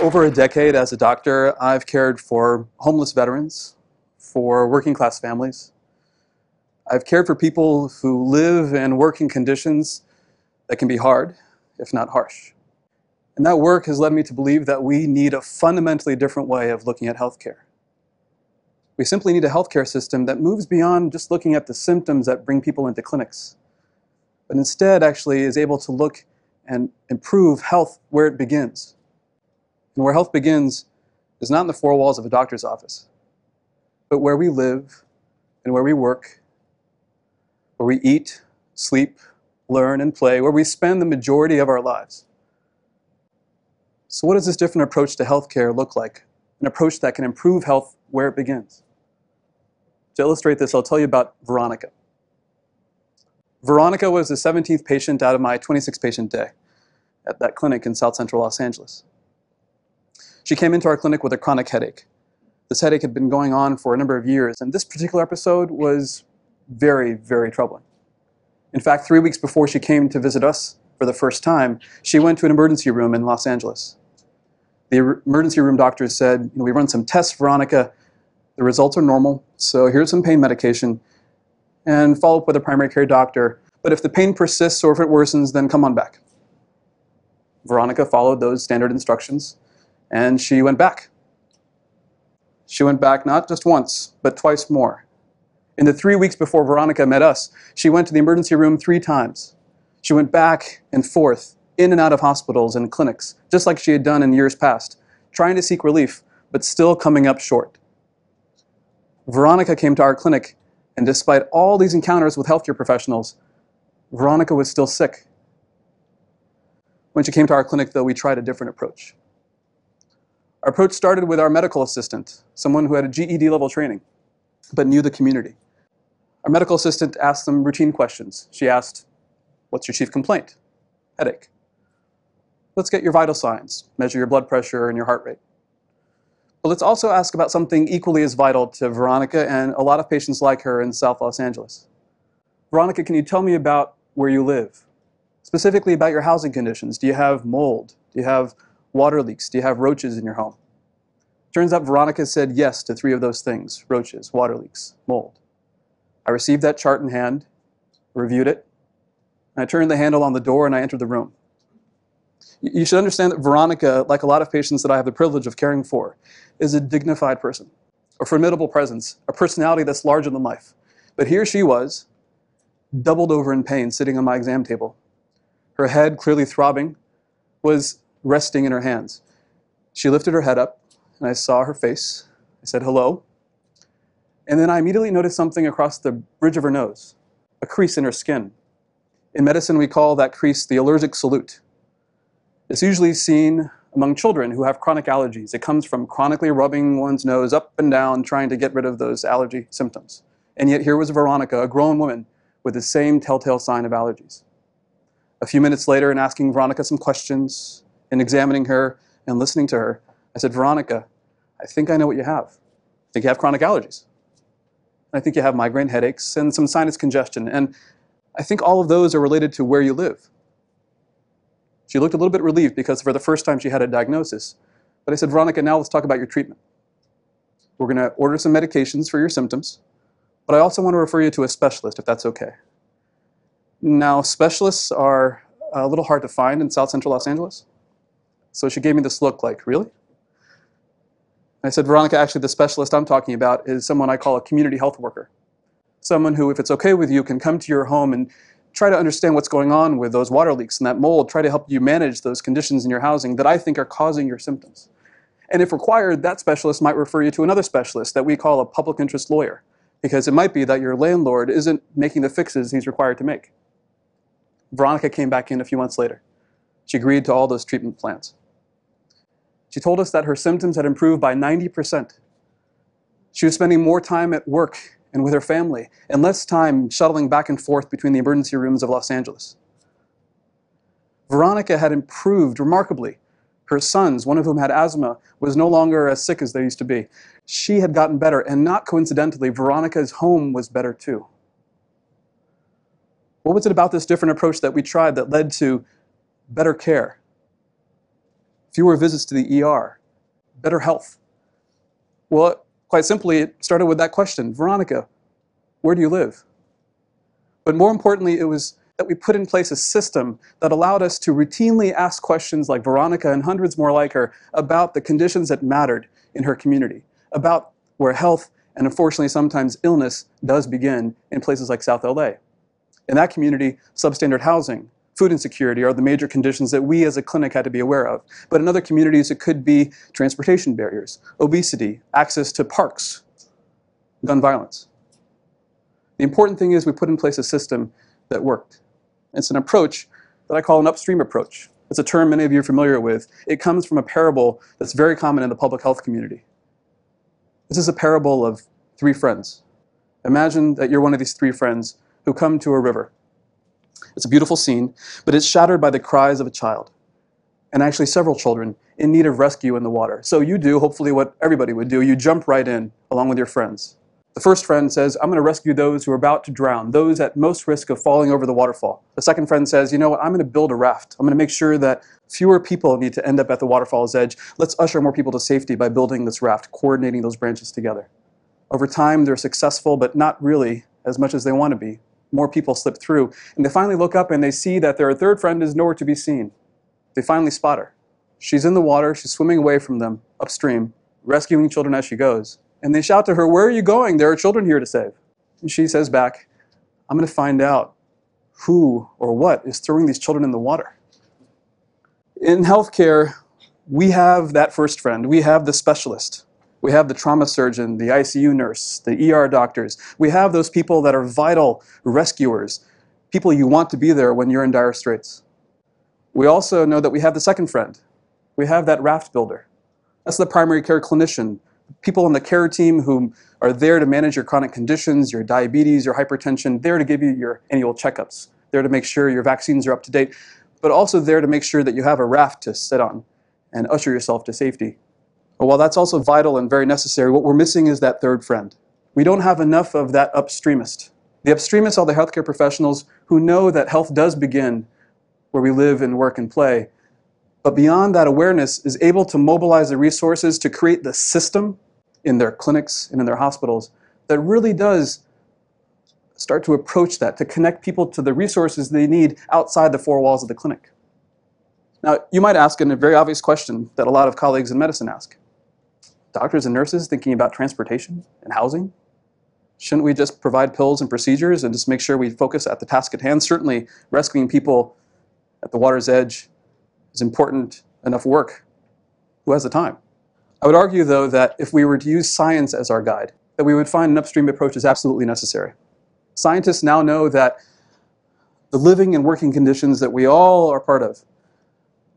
over a decade as a doctor, I've cared for homeless veterans, for working class families. I've cared for people who live and work in conditions that can be hard, if not harsh. And that work has led me to believe that we need a fundamentally different way of looking at healthcare. We simply need a healthcare system that moves beyond just looking at the symptoms that bring people into clinics, but instead actually is able to look and improve health where it begins. And where health begins is not in the four walls of a doctor's office, but where we live and where we work, where we eat, sleep, learn, and play, where we spend the majority of our lives. So, what does this different approach to healthcare look like? An approach that can improve health where it begins. To illustrate this, I'll tell you about Veronica. Veronica was the 17th patient out of my 26 patient day at that clinic in South Central Los Angeles. She came into our clinic with a chronic headache. This headache had been going on for a number of years, and this particular episode was very, very troubling. In fact, three weeks before she came to visit us for the first time, she went to an emergency room in Los Angeles. The er, emergency room doctors said, you know, we run some tests, Veronica. The results are normal, so here's some pain medication, and follow up with a primary care doctor. But if the pain persists or if it worsens, then come on back. Veronica followed those standard instructions, and she went back. She went back not just once, but twice more. In the three weeks before Veronica met us, she went to the emergency room three times. She went back and forth, in and out of hospitals and clinics, just like she had done in years past, trying to seek relief, but still coming up short. Veronica came to our clinic, and despite all these encounters with healthcare professionals, Veronica was still sick. When she came to our clinic, though, we tried a different approach. Our approach started with our medical assistant, someone who had a GED level training, but knew the community. Our medical assistant asked them routine questions. She asked, What's your chief complaint? Headache. Let's get your vital signs, measure your blood pressure and your heart rate. But let's also ask about something equally as vital to Veronica and a lot of patients like her in South Los Angeles. Veronica, can you tell me about where you live? Specifically about your housing conditions. Do you have mold? Do you have water leaks? Do you have roaches in your home? Turns out Veronica said yes to three of those things roaches, water leaks, mold. I received that chart in hand, reviewed it, and I turned the handle on the door and I entered the room. You should understand that Veronica, like a lot of patients that I have the privilege of caring for, is a dignified person, a formidable presence, a personality that's larger than life. But here she was, doubled over in pain, sitting on my exam table. Her head, clearly throbbing, was resting in her hands. She lifted her head up, and I saw her face. I said, hello. And then I immediately noticed something across the bridge of her nose, a crease in her skin. In medicine, we call that crease the allergic salute. It's usually seen among children who have chronic allergies. It comes from chronically rubbing one's nose up and down, trying to get rid of those allergy symptoms. And yet here was Veronica, a grown woman, with the same telltale sign of allergies. A few minutes later, in asking Veronica some questions, in examining her and listening to her, I said, Veronica, I think I know what you have. I think you have chronic allergies. I think you have migraine headaches and some sinus congestion. And I think all of those are related to where you live. She looked a little bit relieved because for the first time she had a diagnosis. But I said, Veronica, now let's talk about your treatment. We're going to order some medications for your symptoms, but I also want to refer you to a specialist if that's okay. Now, specialists are a little hard to find in South Central Los Angeles. So she gave me this look like, really? I said, Veronica, actually, the specialist I'm talking about is someone I call a community health worker. Someone who, if it's okay with you, can come to your home and try to understand what's going on with those water leaks and that mold, try to help you manage those conditions in your housing that I think are causing your symptoms. And if required, that specialist might refer you to another specialist that we call a public interest lawyer, because it might be that your landlord isn't making the fixes he's required to make. Veronica came back in a few months later. She agreed to all those treatment plans. She told us that her symptoms had improved by 90%. She was spending more time at work and with her family, and less time shuttling back and forth between the emergency rooms of Los Angeles. Veronica had improved remarkably. Her sons, one of whom had asthma, was no longer as sick as they used to be. She had gotten better, and not coincidentally, Veronica's home was better too. What was it about this different approach that we tried that led to better care? Fewer visits to the ER, better health. Well, quite simply, it started with that question Veronica, where do you live? But more importantly, it was that we put in place a system that allowed us to routinely ask questions like Veronica and hundreds more like her about the conditions that mattered in her community, about where health and unfortunately sometimes illness does begin in places like South LA. In that community, substandard housing, food insecurity are the major conditions that we as a clinic had to be aware of. But in other communities, it could be transportation barriers, obesity, access to parks, gun violence. The important thing is we put in place a system that worked. It's an approach that I call an upstream approach. It's a term many of you are familiar with. It comes from a parable that's very common in the public health community. This is a parable of three friends. Imagine that you're one of these three friends who come to a river. It's a beautiful scene, but it's shattered by the cries of a child, and actually several children in need of rescue in the water. So you do, hopefully, what everybody would do. You jump right in along with your friends. The first friend says, I'm going to rescue those who are about to drown, those at most risk of falling over the waterfall. The second friend says, You know what? I'm going to build a raft. I'm going to make sure that fewer people need to end up at the waterfall's edge. Let's usher more people to safety by building this raft, coordinating those branches together. Over time, they're successful, but not really as much as they want to be. More people slip through. And they finally look up and they see that their third friend is nowhere to be seen. They finally spot her. She's in the water, she's swimming away from them upstream, rescuing children as she goes. And they shout to her, Where are you going? There are children here to save. And she says back, I'm going to find out who or what is throwing these children in the water. In healthcare, we have that first friend, we have the specialist. We have the trauma surgeon, the ICU nurse, the ER doctors. We have those people that are vital rescuers, people you want to be there when you're in dire straits. We also know that we have the second friend. We have that raft builder. That's the primary care clinician, people on the care team who are there to manage your chronic conditions, your diabetes, your hypertension, there to give you your annual checkups, there to make sure your vaccines are up to date, but also there to make sure that you have a raft to sit on and usher yourself to safety. But while that's also vital and very necessary, what we're missing is that third friend. We don't have enough of that upstreamist. The upstreamists are the healthcare professionals who know that health does begin where we live and work and play, but beyond that awareness is able to mobilize the resources to create the system in their clinics and in their hospitals that really does start to approach that, to connect people to the resources they need outside the four walls of the clinic. Now, you might ask a very obvious question that a lot of colleagues in medicine ask. Doctors and nurses thinking about transportation and housing? Shouldn't we just provide pills and procedures and just make sure we focus at the task at hand? Certainly, rescuing people at the water's edge is important enough work. Who has the time? I would argue, though, that if we were to use science as our guide, that we would find an upstream approach is absolutely necessary. Scientists now know that the living and working conditions that we all are part of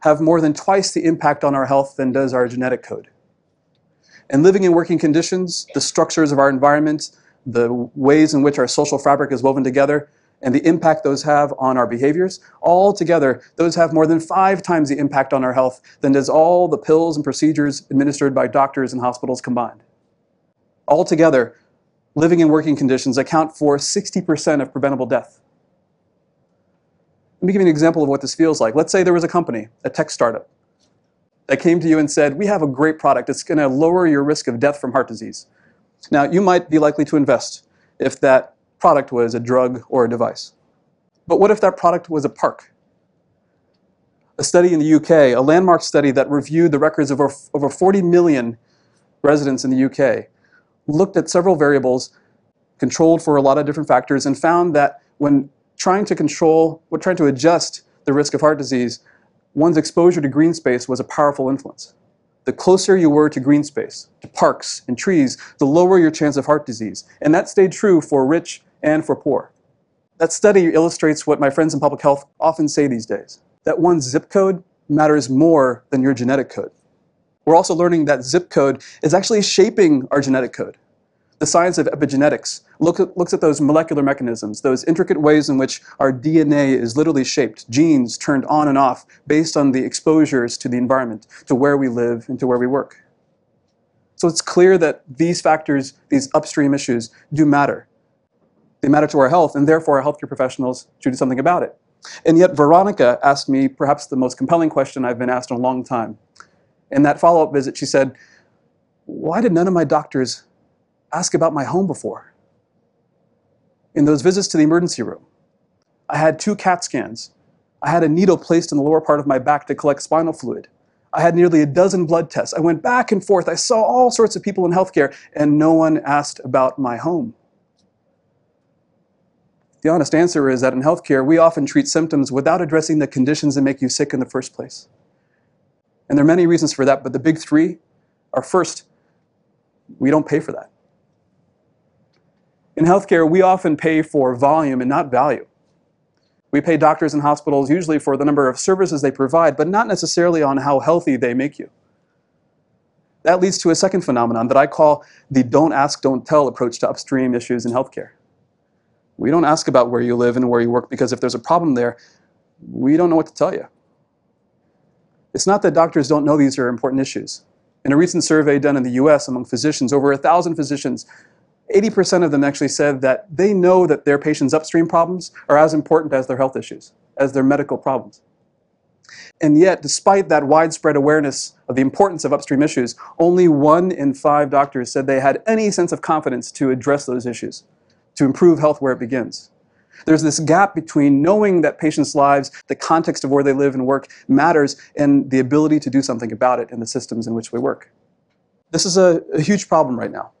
have more than twice the impact on our health than does our genetic code. And living and working conditions, the structures of our environment, the ways in which our social fabric is woven together, and the impact those have on our behaviors, all together, those have more than five times the impact on our health than does all the pills and procedures administered by doctors and hospitals combined. Altogether, living and working conditions account for 60% of preventable death. Let me give you an example of what this feels like. Let's say there was a company, a tech startup, that came to you and said, We have a great product. It's going to lower your risk of death from heart disease. Now, you might be likely to invest if that product was a drug or a device. But what if that product was a park? A study in the UK, a landmark study that reviewed the records of over, over 40 million residents in the UK, looked at several variables, controlled for a lot of different factors, and found that when trying to control, when trying to adjust the risk of heart disease, one's exposure to green space was a powerful influence. The closer you were to green space, to parks and trees, the lower your chance of heart disease. And that stayed true for rich and for poor. That study illustrates what my friends in public health often say these days that one's zip code matters more than your genetic code. We're also learning that zip code is actually shaping our genetic code. The science of epigenetics look at, looks at those molecular mechanisms, those intricate ways in which our DNA is literally shaped, genes turned on and off based on the exposures to the environment, to where we live, and to where we work. So it's clear that these factors, these upstream issues, do matter. They matter to our health, and therefore our healthcare professionals should do something about it. And yet, Veronica asked me perhaps the most compelling question I've been asked in a long time. In that follow up visit, she said, Why did none of my doctors ask about my home before? In those visits to the emergency room, I had two CAT scans. I had a needle placed in the lower part of my back to collect spinal fluid. I had nearly a dozen blood tests. I went back and forth. I saw all sorts of people in healthcare, and no one asked about my home. The honest answer is that in healthcare, we often treat symptoms without addressing the conditions that make you sick in the first place. And there are many reasons for that, but the big three are first, we don't pay for that. In healthcare, we often pay for volume and not value. We pay doctors and hospitals usually for the number of services they provide, but not necessarily on how healthy they make you. That leads to a second phenomenon that I call the don't ask, don't tell approach to upstream issues in healthcare. We don't ask about where you live and where you work because if there's a problem there, we don't know what to tell you. It's not that doctors don't know these are important issues. In a recent survey done in the US among physicians, over a thousand physicians, 80% of them actually said that they know that their patients' upstream problems are as important as their health issues, as their medical problems. And yet, despite that widespread awareness of the importance of upstream issues, only one in five doctors said they had any sense of confidence to address those issues, to improve health where it begins. There's this gap between knowing that patients' lives, the context of where they live and work matters, and the ability to do something about it in the systems in which we work. This is a, a huge problem right now.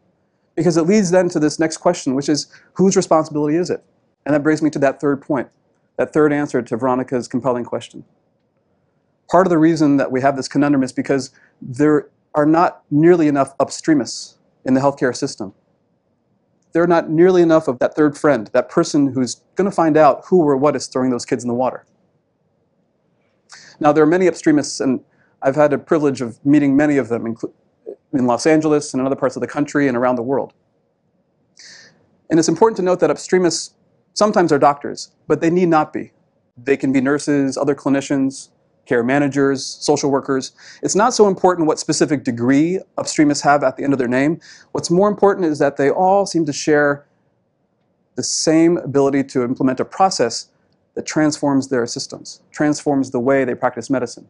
Because it leads then to this next question, which is whose responsibility is it? And that brings me to that third point, that third answer to Veronica's compelling question. Part of the reason that we have this conundrum is because there are not nearly enough upstreamists in the healthcare system. There are not nearly enough of that third friend, that person who's going to find out who or what is throwing those kids in the water. Now, there are many upstreamists, and I've had the privilege of meeting many of them, in Los Angeles and in other parts of the country and around the world. And it's important to note that upstreamists sometimes are doctors, but they need not be. They can be nurses, other clinicians, care managers, social workers. It's not so important what specific degree upstreamists have at the end of their name. What's more important is that they all seem to share the same ability to implement a process that transforms their systems, transforms the way they practice medicine.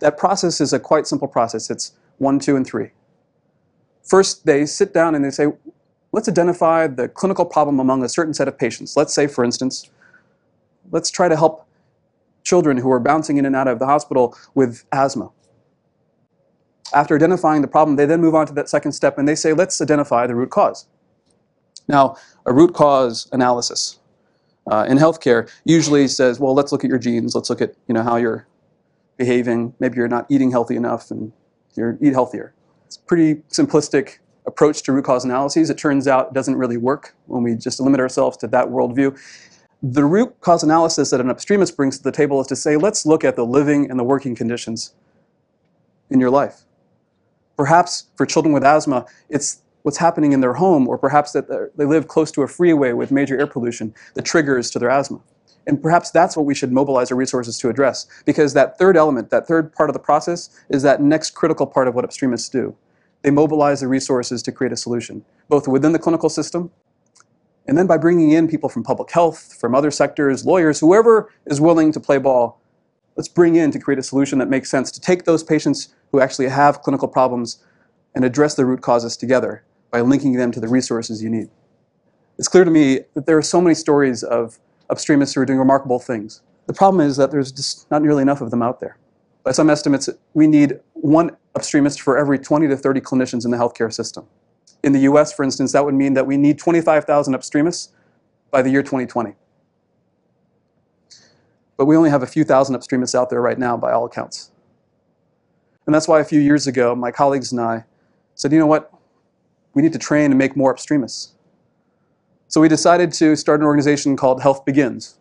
That process is a quite simple process. It's one, two, and three. First, they sit down and they say, let's identify the clinical problem among a certain set of patients. Let's say, for instance, let's try to help children who are bouncing in and out of the hospital with asthma. After identifying the problem, they then move on to that second step and they say, let's identify the root cause. Now, a root cause analysis uh, in healthcare usually says, well, let's look at your genes, let's look at you know, how you're behaving, maybe you're not eating healthy enough and you're, eat healthier. It's a pretty simplistic approach to root cause analyses. It turns out it doesn't really work when we just limit ourselves to that worldview. The root cause analysis that an upstreamist brings to the table is to say, let's look at the living and the working conditions in your life. Perhaps for children with asthma, it's what's happening in their home, or perhaps that they live close to a freeway with major air pollution that triggers to their asthma. And perhaps that's what we should mobilize our resources to address, because that third element, that third part of the process, is that next critical part of what upstreamists do. They mobilize the resources to create a solution, both within the clinical system, and then by bringing in people from public health, from other sectors, lawyers, whoever is willing to play ball, let's bring in to create a solution that makes sense to take those patients who actually have clinical problems and address the root causes together by linking them to the resources you need. It's clear to me that there are so many stories of upstreamists who are doing remarkable things. The problem is that there's just not nearly enough of them out there. By some estimates, we need one upstreamist for every 20 to 30 clinicians in the healthcare system. In the US, for instance, that would mean that we need 25,000 upstreamists by the year 2020. But we only have a few thousand upstreamists out there right now, by all accounts. And that's why a few years ago, my colleagues and I said, you know what? We need to train and make more upstreamists. So we decided to start an organization called Health Begins.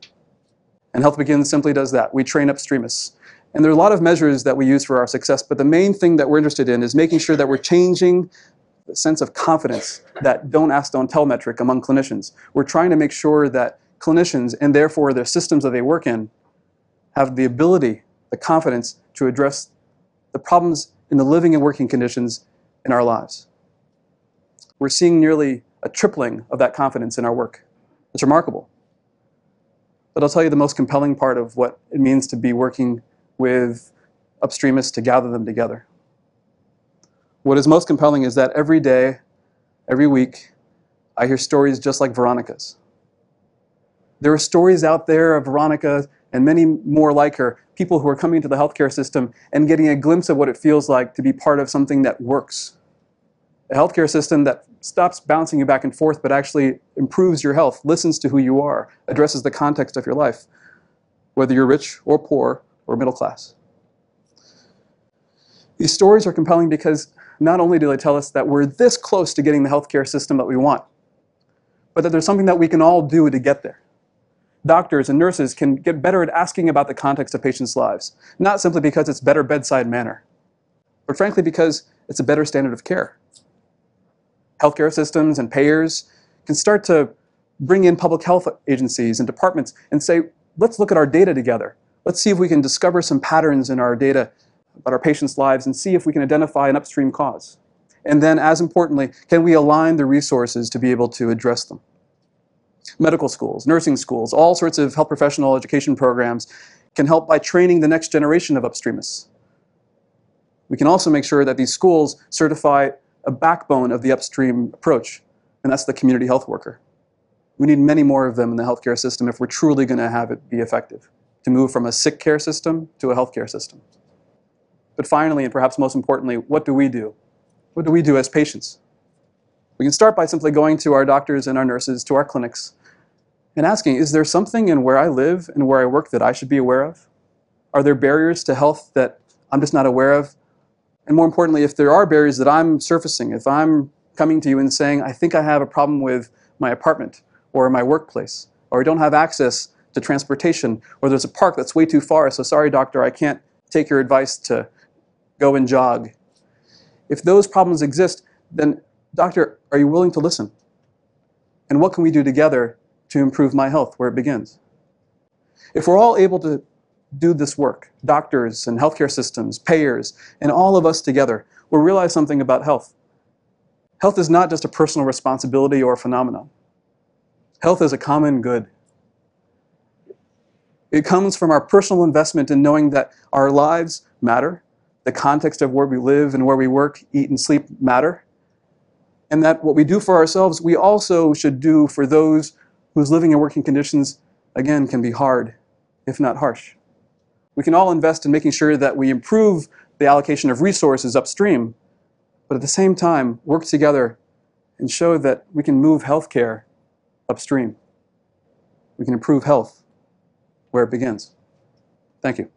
And Health Begins simply does that. We train up upstreamists. And there are a lot of measures that we use for our success, but the main thing that we're interested in is making sure that we're changing the sense of confidence, that don't ask, don't tell metric among clinicians. We're trying to make sure that clinicians, and therefore their systems that they work in, have the ability, the confidence to address the problems in the living and working conditions in our lives. We're seeing nearly a tripling of that confidence in our work. It's remarkable. But I'll tell you the most compelling part of what it means to be working with upstreamists to gather them together. What is most compelling is that every day, every week, I hear stories just like Veronica's. There are stories out there of Veronica and many more like her, people who are coming into the healthcare system and getting a glimpse of what it feels like to be part of something that works. A healthcare system that stops bouncing you back and forth but actually improves your health, listens to who you are, addresses the context of your life, whether you're rich or poor or middle class. These stories are compelling because not only do they tell us that we're this close to getting the healthcare system that we want, but that there's something that we can all do to get there. Doctors and nurses can get better at asking about the context of patients' lives, not simply because it's better bedside manner, but frankly because it's a better standard of care. Healthcare systems and payers can start to bring in public health agencies and departments and say, let's look at our data together. Let's see if we can discover some patterns in our data about our patients' lives and see if we can identify an upstream cause. And then, as importantly, can we align the resources to be able to address them? Medical schools, nursing schools, all sorts of health professional education programs can help by training the next generation of upstreamists. We can also make sure that these schools certify a backbone of the upstream approach, and that's the community health worker. We need many more of them in the healthcare system if we're truly going to have it be effective, to move from a sick care system to a healthcare system. But finally, and perhaps most importantly, what do we do? What do we do as patients? We can start by simply going to our doctors and our nurses, to our clinics, and asking, is there something in where I live and where I work that I should be aware of? Are there barriers to health that I'm just not aware of? And more importantly, if there are barriers that I'm surfacing, if I'm coming to you and saying, I think I have a problem with my apartment or my workplace, or I don't have access to transportation, or there's a park that's way too far, so sorry, doctor, I can't take your advice to go and jog. If those problems exist, then doctor, are you willing to listen? And what can we do together to improve my health where it begins? If we're all able to do this work, doctors and healthcare systems, payers, and all of us together, we'll realize something about health. Health is not just a personal responsibility or a phenomenon. Health is a common good. It comes from our personal investment in knowing that our lives matter, the context of where we live and where we work, eat, and sleep matter. And that what we do for ourselves, we also should do for those whose living and working conditions, again, can be hard, if not harsh. We can all invest in making sure that we improve the allocation of resources upstream, but at the same time, work together and show that we can move healthcare upstream. We can improve health where it begins. Thank you.